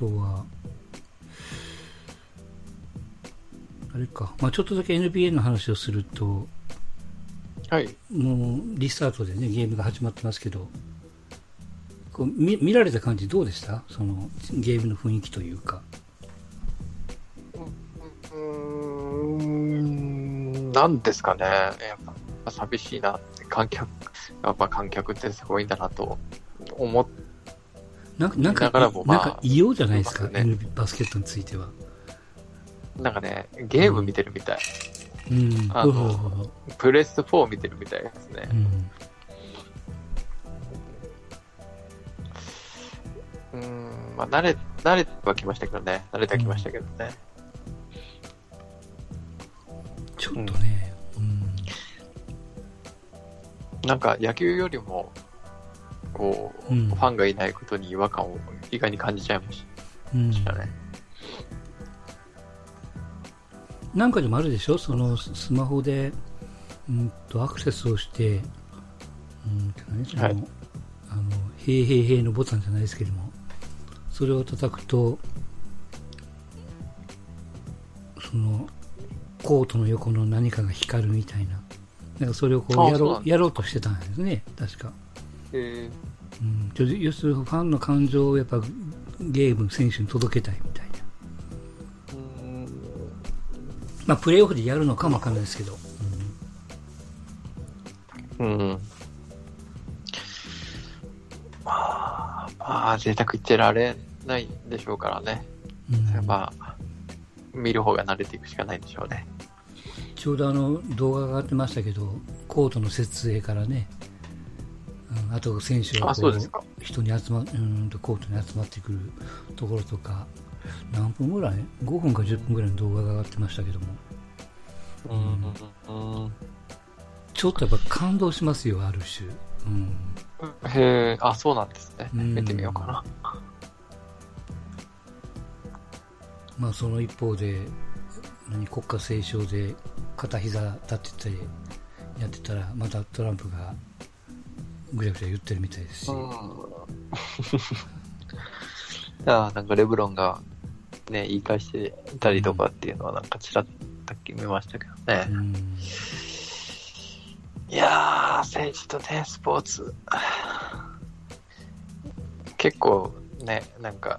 とは、あれか、まあ、ちょっとだけ NBA の話をすると、はい。もうリスタートでね、ゲームが始まってますけど、こう見見られた感じどうでした？そのゲームの雰囲気というか。うーん、なんですかね。やっぱ寂しいなって、観客、やっぱ観客ってすごいんだなと思っなんか、なんか、だからもまあなんか異様じゃないですか、ねバスケットについては。なんかね、ゲーム見てるみたい。うん。あのプレス4見てるみたいですねう。ん。うん、まあ慣れ、慣れてはきましたけどね。慣れてはきましたけどね。ちょっとね、うん。なんか野球よりも、こう、うんファンがいないことに違和感を意外に感じちゃいましうん。なんかでもあるでしょ？そのススマホで、うんと、アクセスをして、うんとね、その、はいあの、へいへいへいのボタンじゃないですけども、それを叩くと、その、コートの横の何かが光るみたいな。なんかそれをこうやろう、やろうとしてたんですね、確か。えうん、ちょ要するにファンの感情をやっぱゲーム、選手に届けたいみたいな。ー、うんまあ、プレイオフでやるのかもわかんないですけど。うん。まあ、まあ、贅沢言ってられないでしょうからね。うんうんまあ、見る方が慣れていくしかないんでしょうね。ちょうどあの動画が上がってましたけど、コートの設営からね、うん、あと選手が。人に集ま、うんとコートに集まってくるところとか、何分ぐらい ?5 分か10分ぐらいの動画が上がってましたけども、うん。うんちょっとやっぱ感動しますよ、ある種。うん。へえ、あ、そうなんですね。うん見てみようかな。まあその一方で、何国家斉唱で片膝立っててやってたら、またトランプがぐちゃぐちゃ言ってるみたいですし、うん。いや、なんかレブロンがね、言い返してたりとかっていうのはなんかちらっと見ましたけどね。うんいやー、政治とね、スポーツ。結構ね、なんか、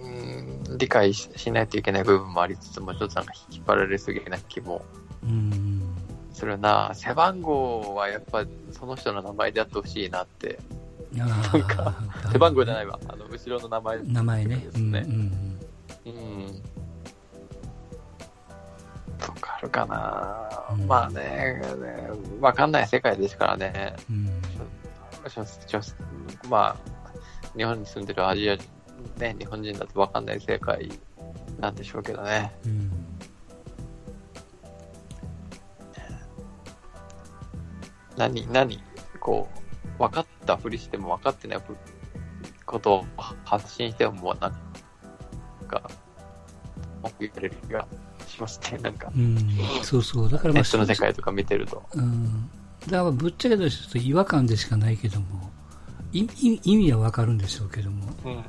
うーん理解ししないといけない部分もありつつも、ちょっとなんか引っ張られすぎな気もうんするな。背番号はやっぱその人の名前であってほしいなって。なんか背番号じゃないわ。あの、後ろの名前。名前ね。うんうんうん。とかあるかな、うんまあね、ねわかんない世界ですからね。うんまあ、日本に住んでるアジア人、ね、日本人だとわかんない世界なんでしょうけどね。うん何、何、こう、分かったふりしても分かってないふことを発信しても、もうなんか、文句言われる気がしますね。なんか、うんそうそう。だからまあ、ネットの世界とか見てると。うん。だからぶっちゃけとして違和感でしかないけども、意意意味はわかるんでしょうけども、うん。うん、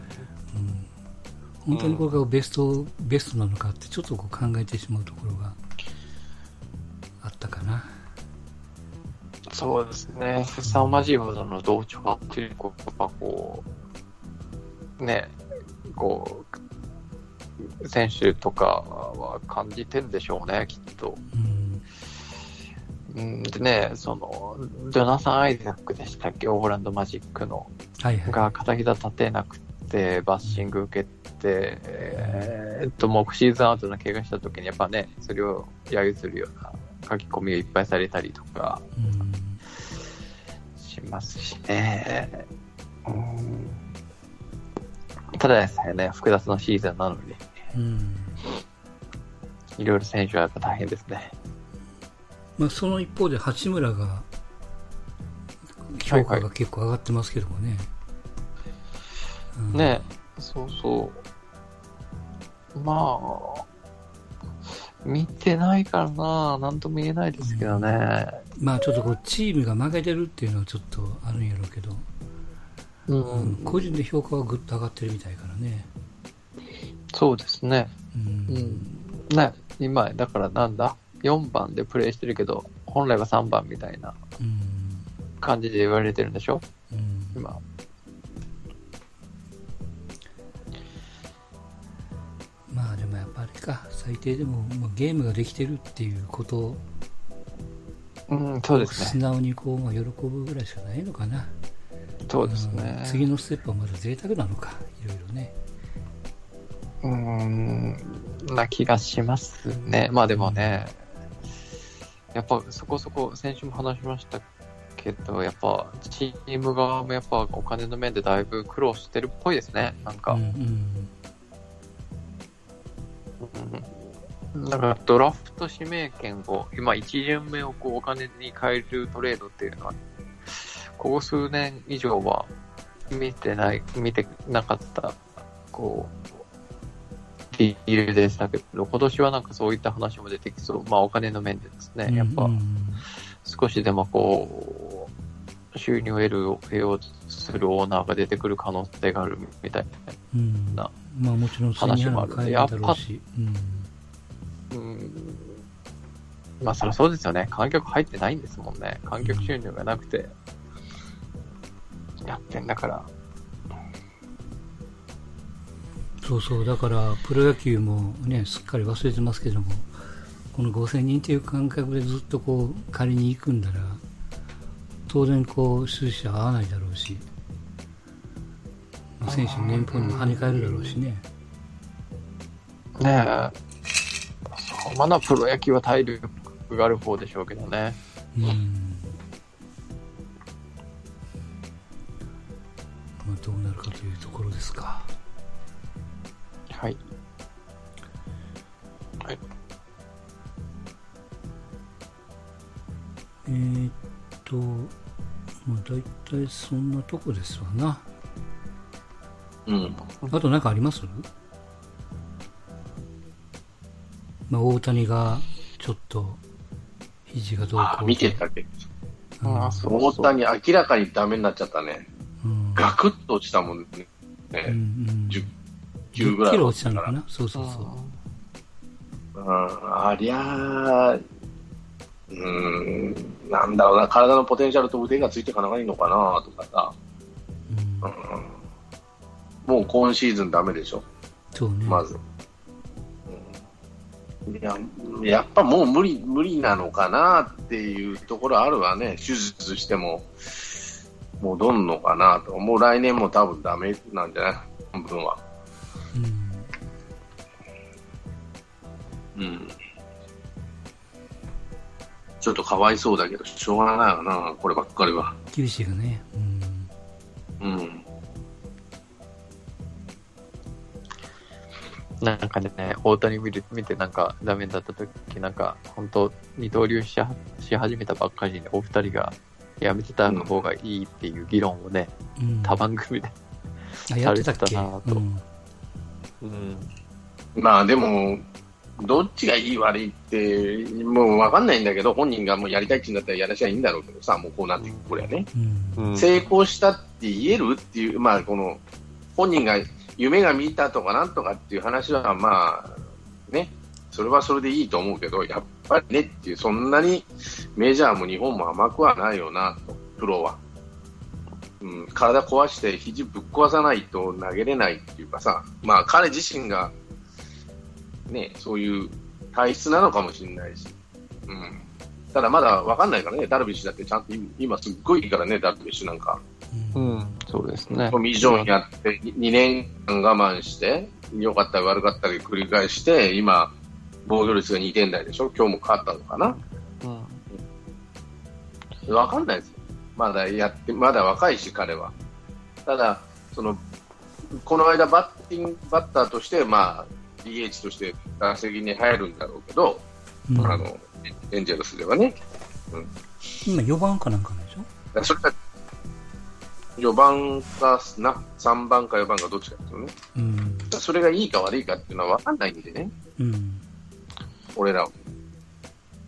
本当にこれがベスト、ベストなのかってちょっとこう考えてしまうところがそうですね。凄まじいほどの同調圧力を、やっぱこう、ね、こう、選手とかは感じてるでしょうね、きっと。うん。うん、でね、その、ジョナサン・アイザックでしたっけ、オーランド・マジックの、はいはい。が片膝立てなくて、バッシング受けて、えーっと、もうシーズンアウトの怪我した時にやっぱね、それを揶揄するような書き込みをいっぱいされたりとかうん。しますしね。うんただでさえね、複雑なシーズンなのに、うん。いろいろ選手はやっぱ大変ですね。まあ、その一方で八村が、評価が結構上がってますけどもね。うんねそうそう。まあ、見てないからな、なんとも言えないですけどね。まあちょっとこうチームが負けてるっていうのはちょっとあるんやろうけど、ううんん。個人で評価はぐっと上がってるみたいからね。そうですね。うん。うん。ね、今、だからなんだ ?4 番でプレイしてるけど、本来は3番みたいなうん。感じで言われてるんでしょ？うん。今。まあでもやっぱあれか、最低でももうゲームができてるっていうことをうん、そうです素ね。直にこう、まあ、喜ぶぐらいしかないのかな。そうですねうん。次のステップはまだ贅沢なのか、いろいろね。うーん、な気がしますね。まあでもね、やっぱそこそこ、先週も話しましたけど、やっぱチーム側もやっぱお金の面でだいぶ苦労してるっぽいですね。なんかうん、うん。だからドラフト指名権を、今1巡目をこうお金に変えるトレードっていうのは、ここ数年以上は見てない、見てなかった、こう、ディールでしたけど、今年はなんかそういった話も出てきそう。まあお金の面でですね、やっぱうん少しでもこう、収入を得る、得ようとするオーナーが出てくる可能性があるみたいうん。なまあもちろん、話もある変えるだろうし。うん。うんまあ、そりゃそうですよね。観客入ってないんですもんね。観客収入がなくて、やってんだから。そうそう、だから、プロ野球もね、すっかり忘れてますけども、この5000人という感覚でずっとこう、借りに行くんだら、当然こう、収支は合わないだろうし、選手の年俸にも跳ね返るだろうしね。ねえ。まだプロ野球は体力がある方でしょうけどね。うん。まあ、どうなるかというところですか。はい。はい。えー、っと、まあ、大体そんなとこですわな。うん。あと何かあります？まあ、大谷がちょっと肘がどうこうあ見てたけど。うんあそう大谷明らかにダメになっちゃったね。うんガクッと落ちたもんね。うんうん10 10ぐらい10キロ落ちたのかな？そうそうそう。うん、ありゃあ、うん、なんだろうな、体のポテンシャルと腕がついていかないのかなとかさ、うんうん、もう今シーズンダメでしょ、そうね。まず。うん、いややっぱもう無理無理なのかなっていうところあるわね、手術しても戻んのかなと、もう来年も多分ダメなんじゃない？半分は。うんうん。ちょっとかわいそうだけど、しょうがないよな、こればっかりは。厳しいがね。なんかね、大谷見る見てなんかダメだった時なんか、本当二刀流しはし始めたばっかりにお二人がやめてた方がいいっていう議論をね、うん他番組で。あやってたっけ？されてたなとうんうん。まあでも、どっちがいい悪いって、もうわかんないんだけど、本人がもうやりたいって言うんだったらやらしゃいいんだろうけどさ、もうこうなってくこれはね。うんうん成功したって言えるっていう、まあこの、本人が夢が見たとかなんとかっていう話はまあ、ね、それはそれでいいと思うけど、やっぱりねっていう、そんなにメジャーも日本も甘くはないよな、とプロは。うん、体壊して肘ぶっ壊さないと投げれないっていうかさ、まあ彼自身が、ね、そういう体質なのかもしれないし、うん。ただまだわかんないからね、ダルビッシュだってちゃんと今すっごいいいからね、ダルビッシュなんか。うんうん、そうですね。トミー・ジョンやって2年間我慢して、良かったり悪かったり繰り返して、今、防御率が2点台でしょ？今日も勝ったのかな？うん。わかんないですよ。まだやって、まだ若いし、彼は。ただ、その、この間バッティング、バッターとして、まあ、DH として打席に入るんだろうけど、うんあの、エンジェルスではね。今4番かなんかでしょ？それが、4番かな、3番か4番かどっちかですよね。うん。それがいいか悪いかっていうのは分かんないんでね、うん。俺らは。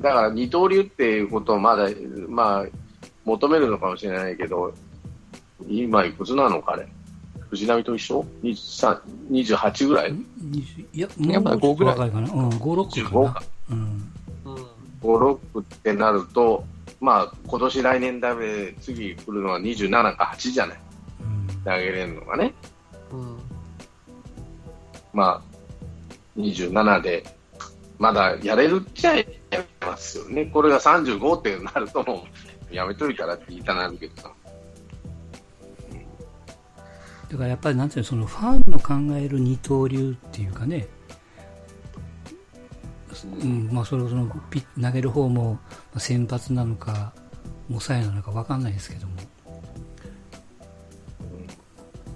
だから二刀流っていうことをまだ、まあ、求めるのかもしれないけど、今いくつなの彼？藤波と一緒 ?23、28ぐらい？20いや、やっぱ5ぐらい若いかな。うん、5、6か ?15 なか。。うん。うん。5、6ってなると、まあ、今年来年だめ、次来るのは27か8じゃない。うん投げれるのがね。うん。まあ、27で、まだやれるっちゃやれますよね。これが35ってなるともう、やめといたらって言いたなるけどさ。だからやっぱりなんていう、そのファンの考える二刀流っていうかね、うん、まあそれをその投げる方もまあ先発なのか、抑えなのか分かんないですけども、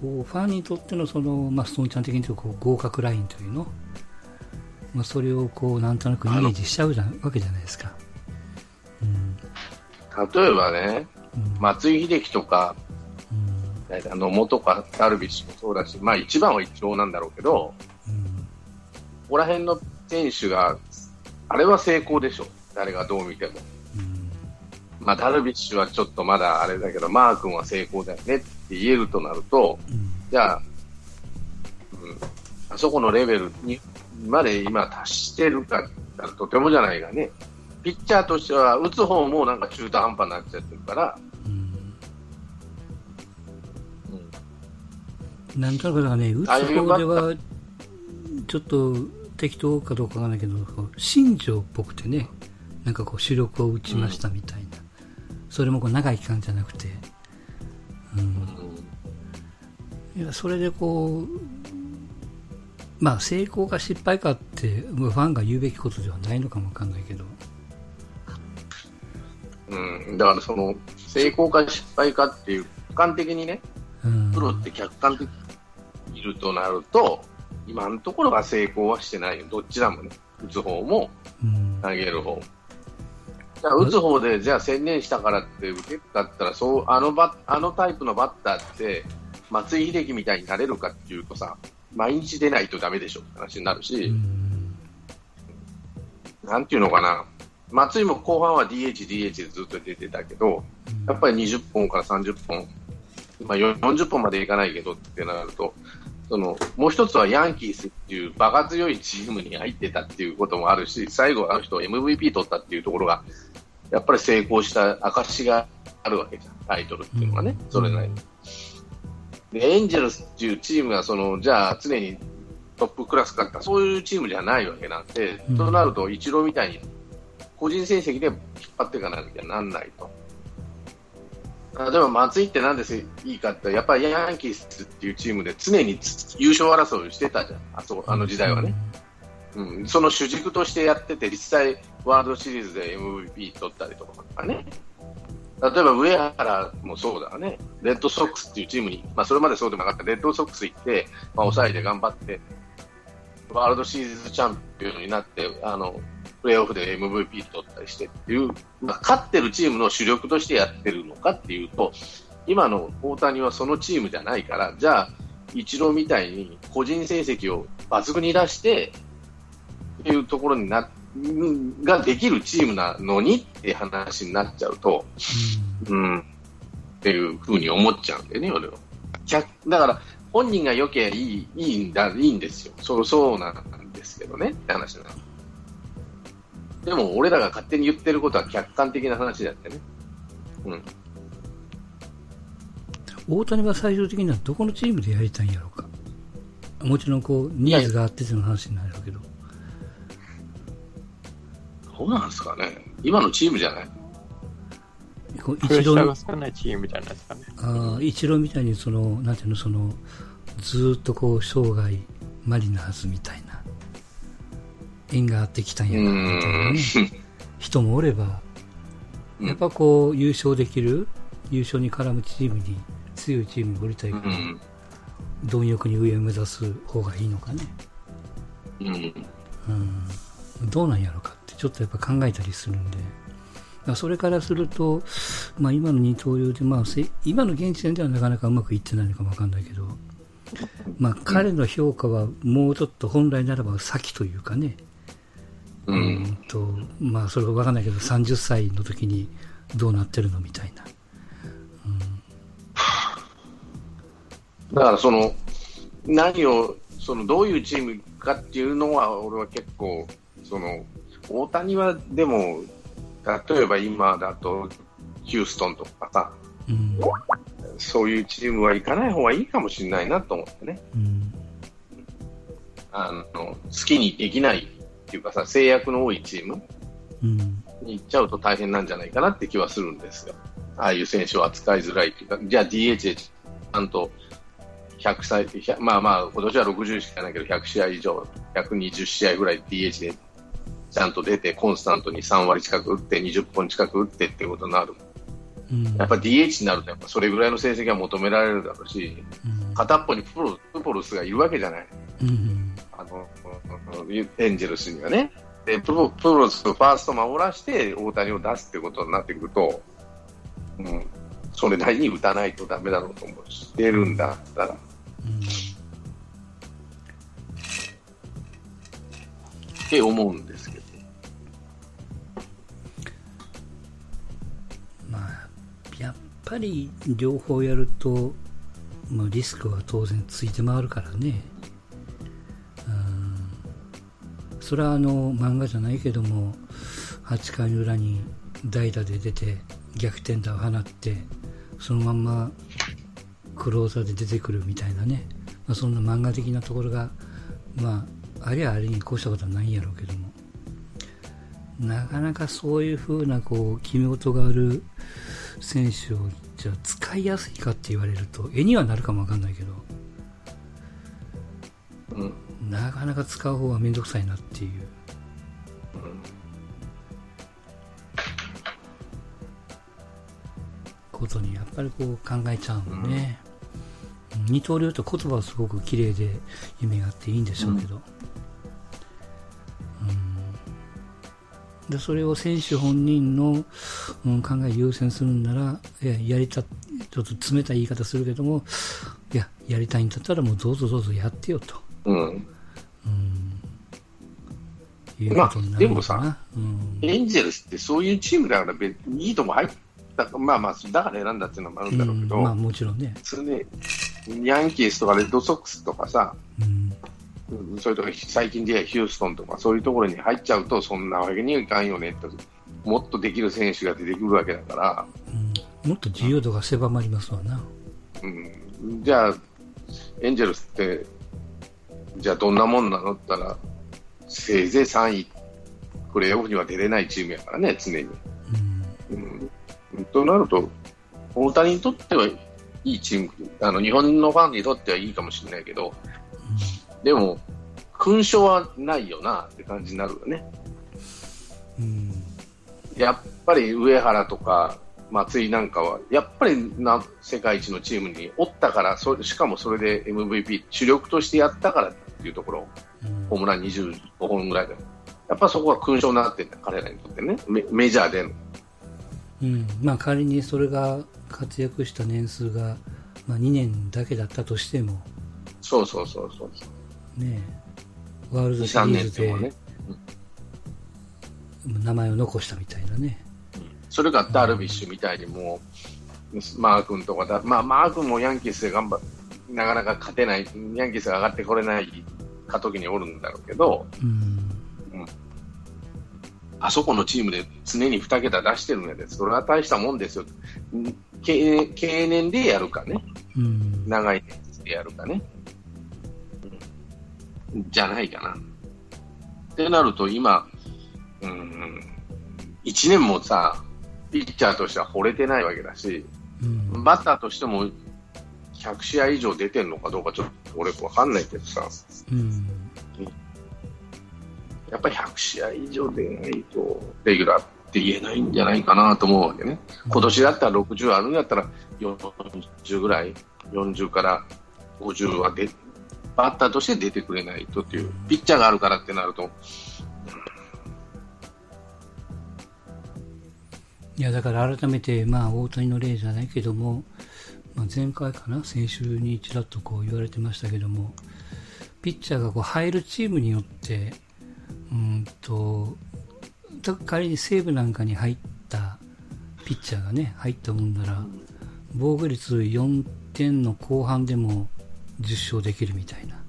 こうファンにとってのその、まあ、ストーンちゃん的に言うとこう合格ラインというの、まあ、それをこうなんとなくイメージしちゃうじゃわけじゃないですか。うん例えばね、うん。松井秀喜とか、うん。あの元かダルビッシュもそうだし、まあ一番は一郎なんだろうけど、うん。ここら辺の選手が、あれは成功でしょ。誰がどう見ても。うん。まあダルビッシュはちょっとまだあれだけど、マー君は成功だよねって言えるとなると、うん。じゃあ、うん、あそこのレベルにまで今達してるかとてもじゃないがね、ピッチャーとしては打つ方もなんか中途半端になっちゃってるから、うん。うん。なんとなくだね、打つ方では、ちょっと適当かどうかわかんないけど、新庄っぽくてね、なんかこう主力を打ちましたみたいな。それもこう長い期間じゃなくて、うん。いや、それでこう、まあ成功か失敗かって、ファンが言うべきことではないのかもわかんないけど、うん、だからその成功か失敗かっていう、俯瞰的にね、うん。プロって客観的にいるとなると、今のところは成功はしてないよ、どっちらもね、打つ方もうん。投げる方も。じゃあ打つ方でじゃあ専念したからって打てるかったらそうあのバあのタイプのバッターって松井秀喜みたいになれるかっていうとさ毎日出ないとダメでしょ。って話になるし、うん。なんていうのかな。松井も後半は DH、DH でずっと出てたけどやっぱり20本から30本、まあ、40本までいかないけどってなるとそのもう一つはヤンキースっていう場が強いチームに入ってたっていうこともあるし最後あの人 MVP 取ったっていうところがやっぱり成功した証があるわけじゃんタイトルっていうのがね、それなりに。でエンジェルスっていうチームがそのじゃあ常にトップクラスかってそういうチームじゃないわけなんで、うんとなるとイチローみたいに個人成績で引っ張っていかなきゃなんないと。例えば松井ってなんでいいかってやっぱりヤンキースっていうチームで常に優勝争いをしてたじゃんあそこあの時代はね、うん、その主軸としてやってて実際ワールドシリーズで MVP 取ったりとかね。例えば上原もそうだわね。レッドソックスっていうチームに、まあ、それまでそうでもなかったレッドソックス行って、まあ、抑えて頑張ってワールドシリーズチャンピオンになってあのプレーオフで MVP 取ったりしてっていう、まあ、勝ってるチームの主力としてやってるのかっていうと今の大谷はそのチームじゃないからじゃあイチローみたいに個人成績を抜群に出してっていうところになができるチームなのにって話になっちゃうと、うん、っていうふうに思っちゃうんだよね、俺は。逆だから本人が良けいいいいんだいいんですよ、そうそうなんですけどねって話なの。でも俺らが勝手に言ってることは客観的な話だってね。うん。大谷は最終的にはどこのチームでやりたいんやろうか。もちろんこう、ニーズがあってての話になるけど。どうなんですかね。今のチームじゃない？一郎が少ないチームじゃないですかね。一郎みたいにその、なんていうの、その、ずーっとこう、生涯、マリナーズみたいな、縁があってきたんやな、みたいなね、人もおれば、うんやっぱこう、優勝できる、優勝に絡むチームに、強いチームにおりたいから、うん。貪欲に上を目指す方がいいのかね。うん。うん、どうなんやろうかってちょっとやっぱ考えたりするんで、それからすると、まあ、今の二刀流で、まあ、せ今の現時点ではなかなかうまくいってないのかもわかんないけど、まあ、彼の評価はもうちょっと本来ならば先というかね、う。うんんとまあ、それがわかんないけど、30歳の時にどうなってるのみたいな。だからその、何を、そのどういうチームかっていうのは、俺は結構、その、大谷はでも、例えば今だと、ヒューストンとかさ、うん。そういうチームは行かない方がいいかもしれないなと思ってね。うん。あの、好きにできないっていうかさ、制約の多いチームうん。に行っちゃうと大変なんじゃないかなって気はするんですよ。ああいう選手を扱いづらいっていうか、じゃあ DH でちゃんと100歳、100まあまあ今年は60しかないけど100試合以上、120試合ぐらい DH でちゃんと出てコンスタントに3割近く打って20本近く打ってっていうことになる。うん。やっぱ DH になるとやっぱそれぐらいの成績が求められるだろうし、うん。片っぽにプロプポルスがいるわけじゃない。うん。あの、エンジェルスにはね。で、プロプロス、ファースト守らして大谷を出すってことになってくると、うん、それなりに打たないとダメだろうと思うし、出るんだったら。うん。って思うんですけど。まあ、やっぱり両方やると、まあ、リスクは当然ついて回るからね。それはあの、漫画じゃないけども、8回の裏に代打で出て逆転打を放って、そのまんまクローザーで出てくるみたいなね。まあ、そんな漫画的なところが、まあ、ありゃあれに越したことはないんやろうけども。なかなかそういう風なこう決め事がある選手をじゃあ使いやすいかって言われると絵にはなるかもわかんないけど。なかなか使う方はめんどくさいなっていう。ことにやっぱりこう考えちゃうもん、二刀流と言葉はすごく綺麗で夢があっていいんでしょうけど、うん。でそれを選手本人の、うん、考え優先するんならいややりたちょっと冷たい言い方するけどもいややりたいんだったらもうどうぞどうぞやってよと、うん。うん、いうことになるのかな、まあうん。エンジェルスってそういうチームだから別にいいとこ入った、まあまあ、だから選んだっていうのもあるんだろうけど、うん。まあもちろんね、普通ね、ヤンキースとかレッドソックスとかさ、うん。うん。それとか最近ではヒューストンとかそういうところに入っちゃうとそんなわけにはいかんよねともっとできる選手が出てくるわけだから、うん、もっと自由度が狭まりますわな、うん、じゃあエンジェルスってじゃあどんなもんなのって言ったらせいぜい3位プレーオフには出れないチームやからね常に、うん。うん、となると大谷にとってはいいチームあの日本のファンにとってはいいかもしれないけどでも勲章はないよなって感じになるよね。うん。やっぱり上原とか松井なんかは、やっぱりな世界一のチームにおったから、そしかもそれで MVP、主力としてやったからっていうところ、うんホームラン25本ぐらいで、やっぱそこは勲章になってんだ、彼らにとってね、メメジャーでの。うんまあ、仮にそれが活躍した年数が、まあ、2年だけだったとしても、そうそうそうそう。ね、ワールド2、3シリーズで年でもね。名前を残したみたいなね。それがダルビッシュみたいにもう、マー君とかだ、まあ、マー君もヤンキースで頑張っなかなか勝てない、ヤンキースが上がってこれない過渡期におるんだろうけど、うん。あそこのチームで常に2桁出してるんやで、それは大したもんですよ。ん経経年でやるかね、うん。長い年数でやるかね、うんじゃないかな。ってなると今、うん、1年もさ、ピッチャーとしては惚れてないわけだし、うん。バッターとしても100試合以上出てるのかどうかちょっと俺わかんないけどさ、うん。やっぱり100試合以上出ないと、レギュラーって言えないんじゃないかなと思うわけね。今年だったら60あるんだったら、40ぐらい、40から50は出、バッターとして出てくれないとっていう、ピッチャーがあるからってなると、いやだから改めて、まあ、大谷の例じゃないけども、まあ、前回かな、先週にちらっとこう言われてましたけども、ピッチャーがこう入るチームによって、うんと、た仮に西武なんかに入ったピッチャーがね、入ったもんなら、防御率4点の後半でも10勝できるみたいな。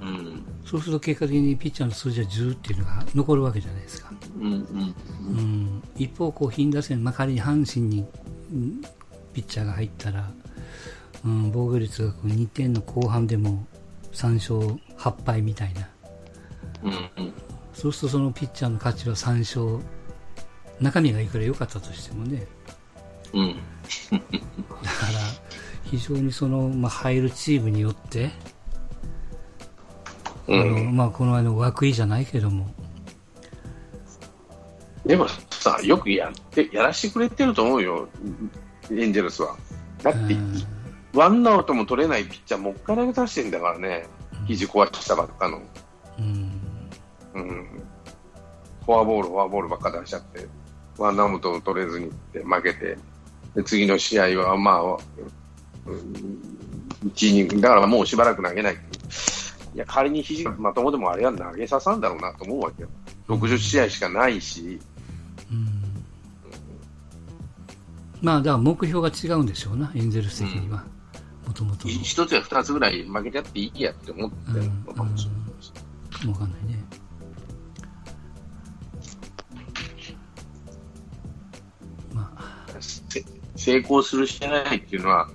うん。そうすると結果的にピッチャーの数字は10っていうのが残るわけじゃないですか。うん。うん。うん、一方、こう、貧打線、まあ、仮に阪神に、うんピッチャーが入ったら、うん、防御率がこう2点の後半でも3勝8敗みたいな。うん。うん。そうするとそのピッチャーの価値は3勝、中身がいくら良かったとしてもね、うん。だから非常にその、まあ、入るチームによって、うあのん。まあ、この前の涌井じゃないけども、でもさ、よくやって、やらしてくれてると思うよ。エンジェルスは。だって、うんワンアウトも取れないピッチャーもっからげ出してんだからね。肘壊したばっかの。うん、うん。フォアボール、フォアボールばっか出しちゃって、ワンアウトも取れずにって負けて、で次の試合は、まあ、うん一イニング、だからもうしばらく投げない。いや、仮に肘がまともでもあれは投げささんだろうなと思うわけよ。60試合しかないし、まあ、だから目標が違うんでしょうな、エンゼルス的には、もともとの。一つや二つぐらい負けちゃっていいやって思ってるのかもしれない。わかんないね。まあ、せ成功するしてないっていうのは、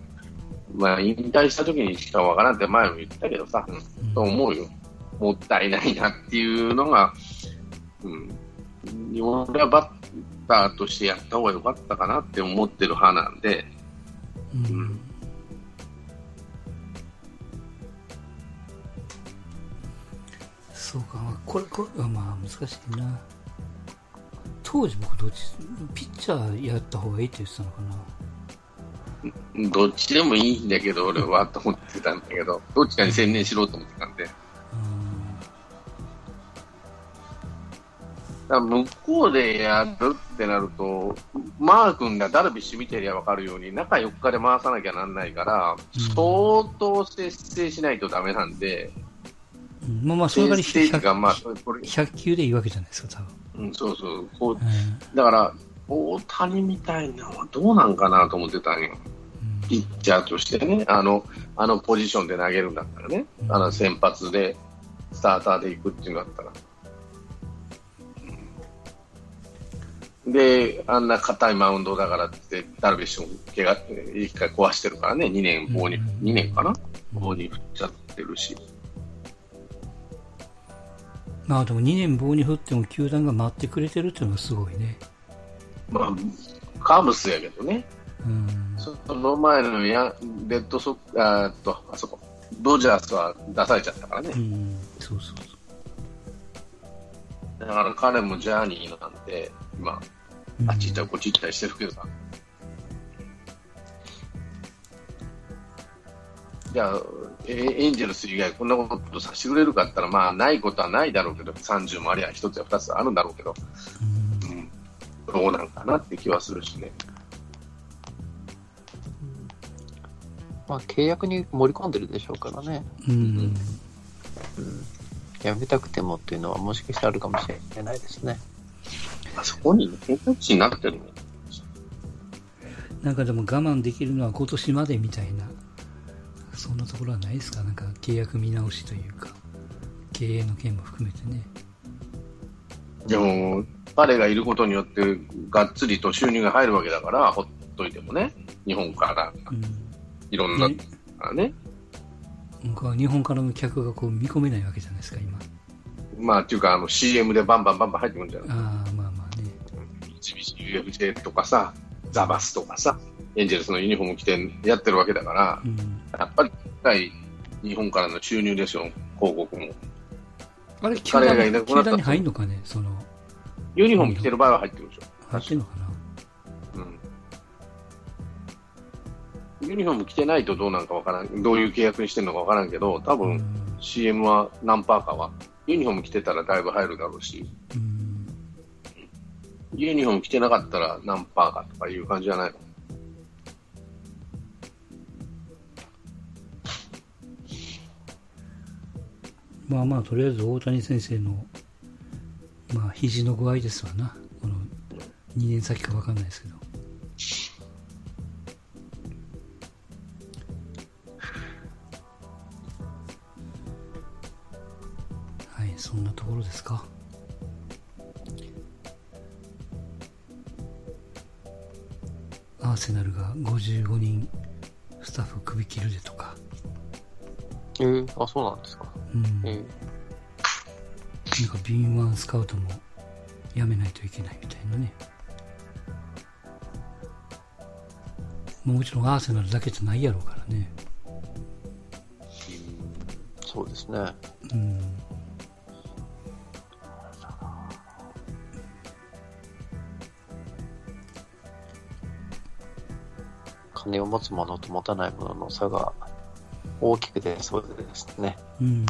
まあ、引退した時にしかわからんって前も言ったけどさ、うんと思うよ。もったいないなっていうのが、うん。俺はバッターとしてやった方が良かったかなって思ってる派なんで、うんうんそうか、まあこれ、これはまあ難しいな。当時僕どっち、ピッチャーやった方がいいって言ってたのかな。どっちでもいいんだけど、俺はと思ってたんだけど、どっちかに専念しろと思ってたんで。だ向こうでやるってなると、マー君がダルビッシュ見てりゃ分かるように、中4日で回さなきゃなんないから、うん相当節制しないとダメなんで、うん。まあまあ、それが、まあ、100, これ、100球でいいわけじゃないですか、多うん、そうそう、こうだから、大谷みたいなのはどうなんかなと思ってたんよ。ピッチャーとしてね、あの、あのポジションで投げるんだったらね、あの先発で、スターターで行くっていうのだったら。で、あんな硬いマウンドだからって、ダルビッシュも怪我、一回壊してるからね、2年棒に、うん2年かな？棒に振っちゃってるし。まあでも2年棒に振っても球団が待ってくれてるっていうのがすごいね。まあ、カーブスやけどね。うん。その前のヤンレッドソックあーっと、あそこ、ドジャースは出されちゃったからねう。ん。そうそうそだから彼もジャーニーなんで、今、う。あっち行ったりこっち行ったりしてるけどさ。じゃあ、えエンジェルス以外こんなことさせてくれるかって言ったら、まあ、ないことはないだろうけど、30もありゃ1つや2つあるんだろうけど、うんうん、どうなんかなって気はするしね。まあ、契約に盛り込んでるでしょうからね。うん。やめたくてもっていうのはもしかしたらあるかもしれないですね。あそこに選択肢になってるの？なんかでも我慢できるのは今年までみたいな、そんなところはないですか？なんか契約見直しというか、経営の件も含めてね。でも、彼がいることによって、がっつりと収入が入るわけだから、ほっといてもね、日本から、うん。いろんな、ねね、僕は日本からの客がこう見込めないわけじゃないですか、今。まあ、っていうか、あの、CM でバンバンバンバン入ってくるんじゃない？ああ、まあまあね。三菱 UFJ とかさ、ザバスとかさ、エンジェルスのユニフォーム着てやってるわけだから、うん。やっぱり、高い日本からの収入でしょ、広告も。あれ、球団に球団に入んのかねその、ユニフォーム着てる場合は入ってくるでしょ。入ってんのかなうん。ユニフォーム着てないとどうなんかわからん、どういう契約にしてるのかわからんけど、多う分、ん。CM は何パーかは、ユニフォーム着てたらだいぶ入るだろうし、うん。ユニフォーム着てなかったら何パーかとかいう感じじゃないの？まあまあ、とりあえず大谷先生の、まあ、肘の具合ですわな。この2年先か分かんないですけど。はい、そんなところですか？ーセナルが55人スタッフ首切るでとか、えー、あ、そうなんですか。うん、えなんか敏腕スカウトもやめないといけないみたいなね。もちろんアーセナルだけじゃないやろうからね。ー、そうですね。うん。金を持つ者と持たない者の差が大きく出そうですね。うん。うん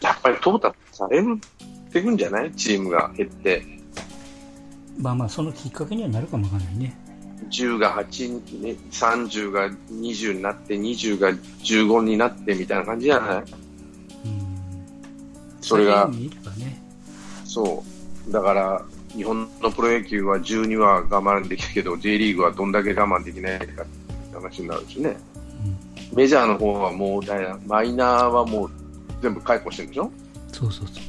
やっぱり淘汰されていくんじゃない？チームが減って。まあまあ、そのきっかけにはなるかもわかんないね。10が8、ね、30が20になって、20が15になってみたいな感じじゃない？うん。それがね。そう。だから、日本のプロ野球は12は我慢できるけど、J リーグはどんだけ我慢できないかって話になるしね。メジャーの方はもうマイナーはもう全部解雇してるんでしょ？そうそうそ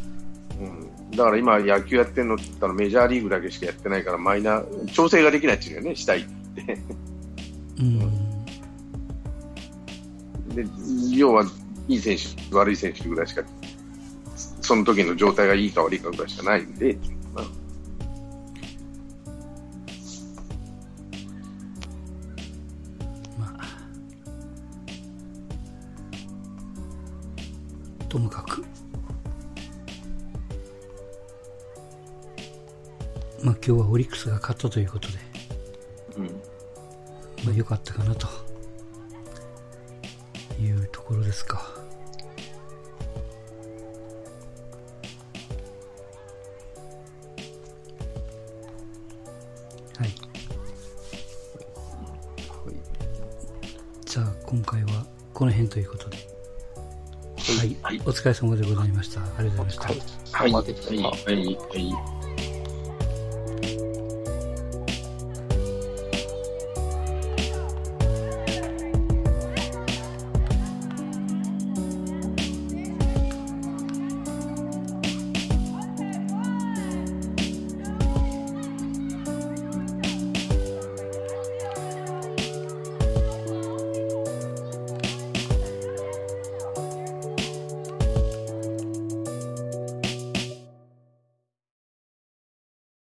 う。うん。だから今野球やってるのって言ったらメジャーリーグだけしかやってないからマイナー、調整ができないっていうよね、したいって。うん。で、要は、いい選手、悪い選手ぐらいしか、その時の状態がいいか悪いかぐらいしかないんで、今日はオリックスが勝ったということで、うん。まあ良かったかなというところですか。はい。じゃあ今回はこの辺ということで。はい。はいお疲れ様でございました。ありがとうございました。はい、まはい、はい、はい。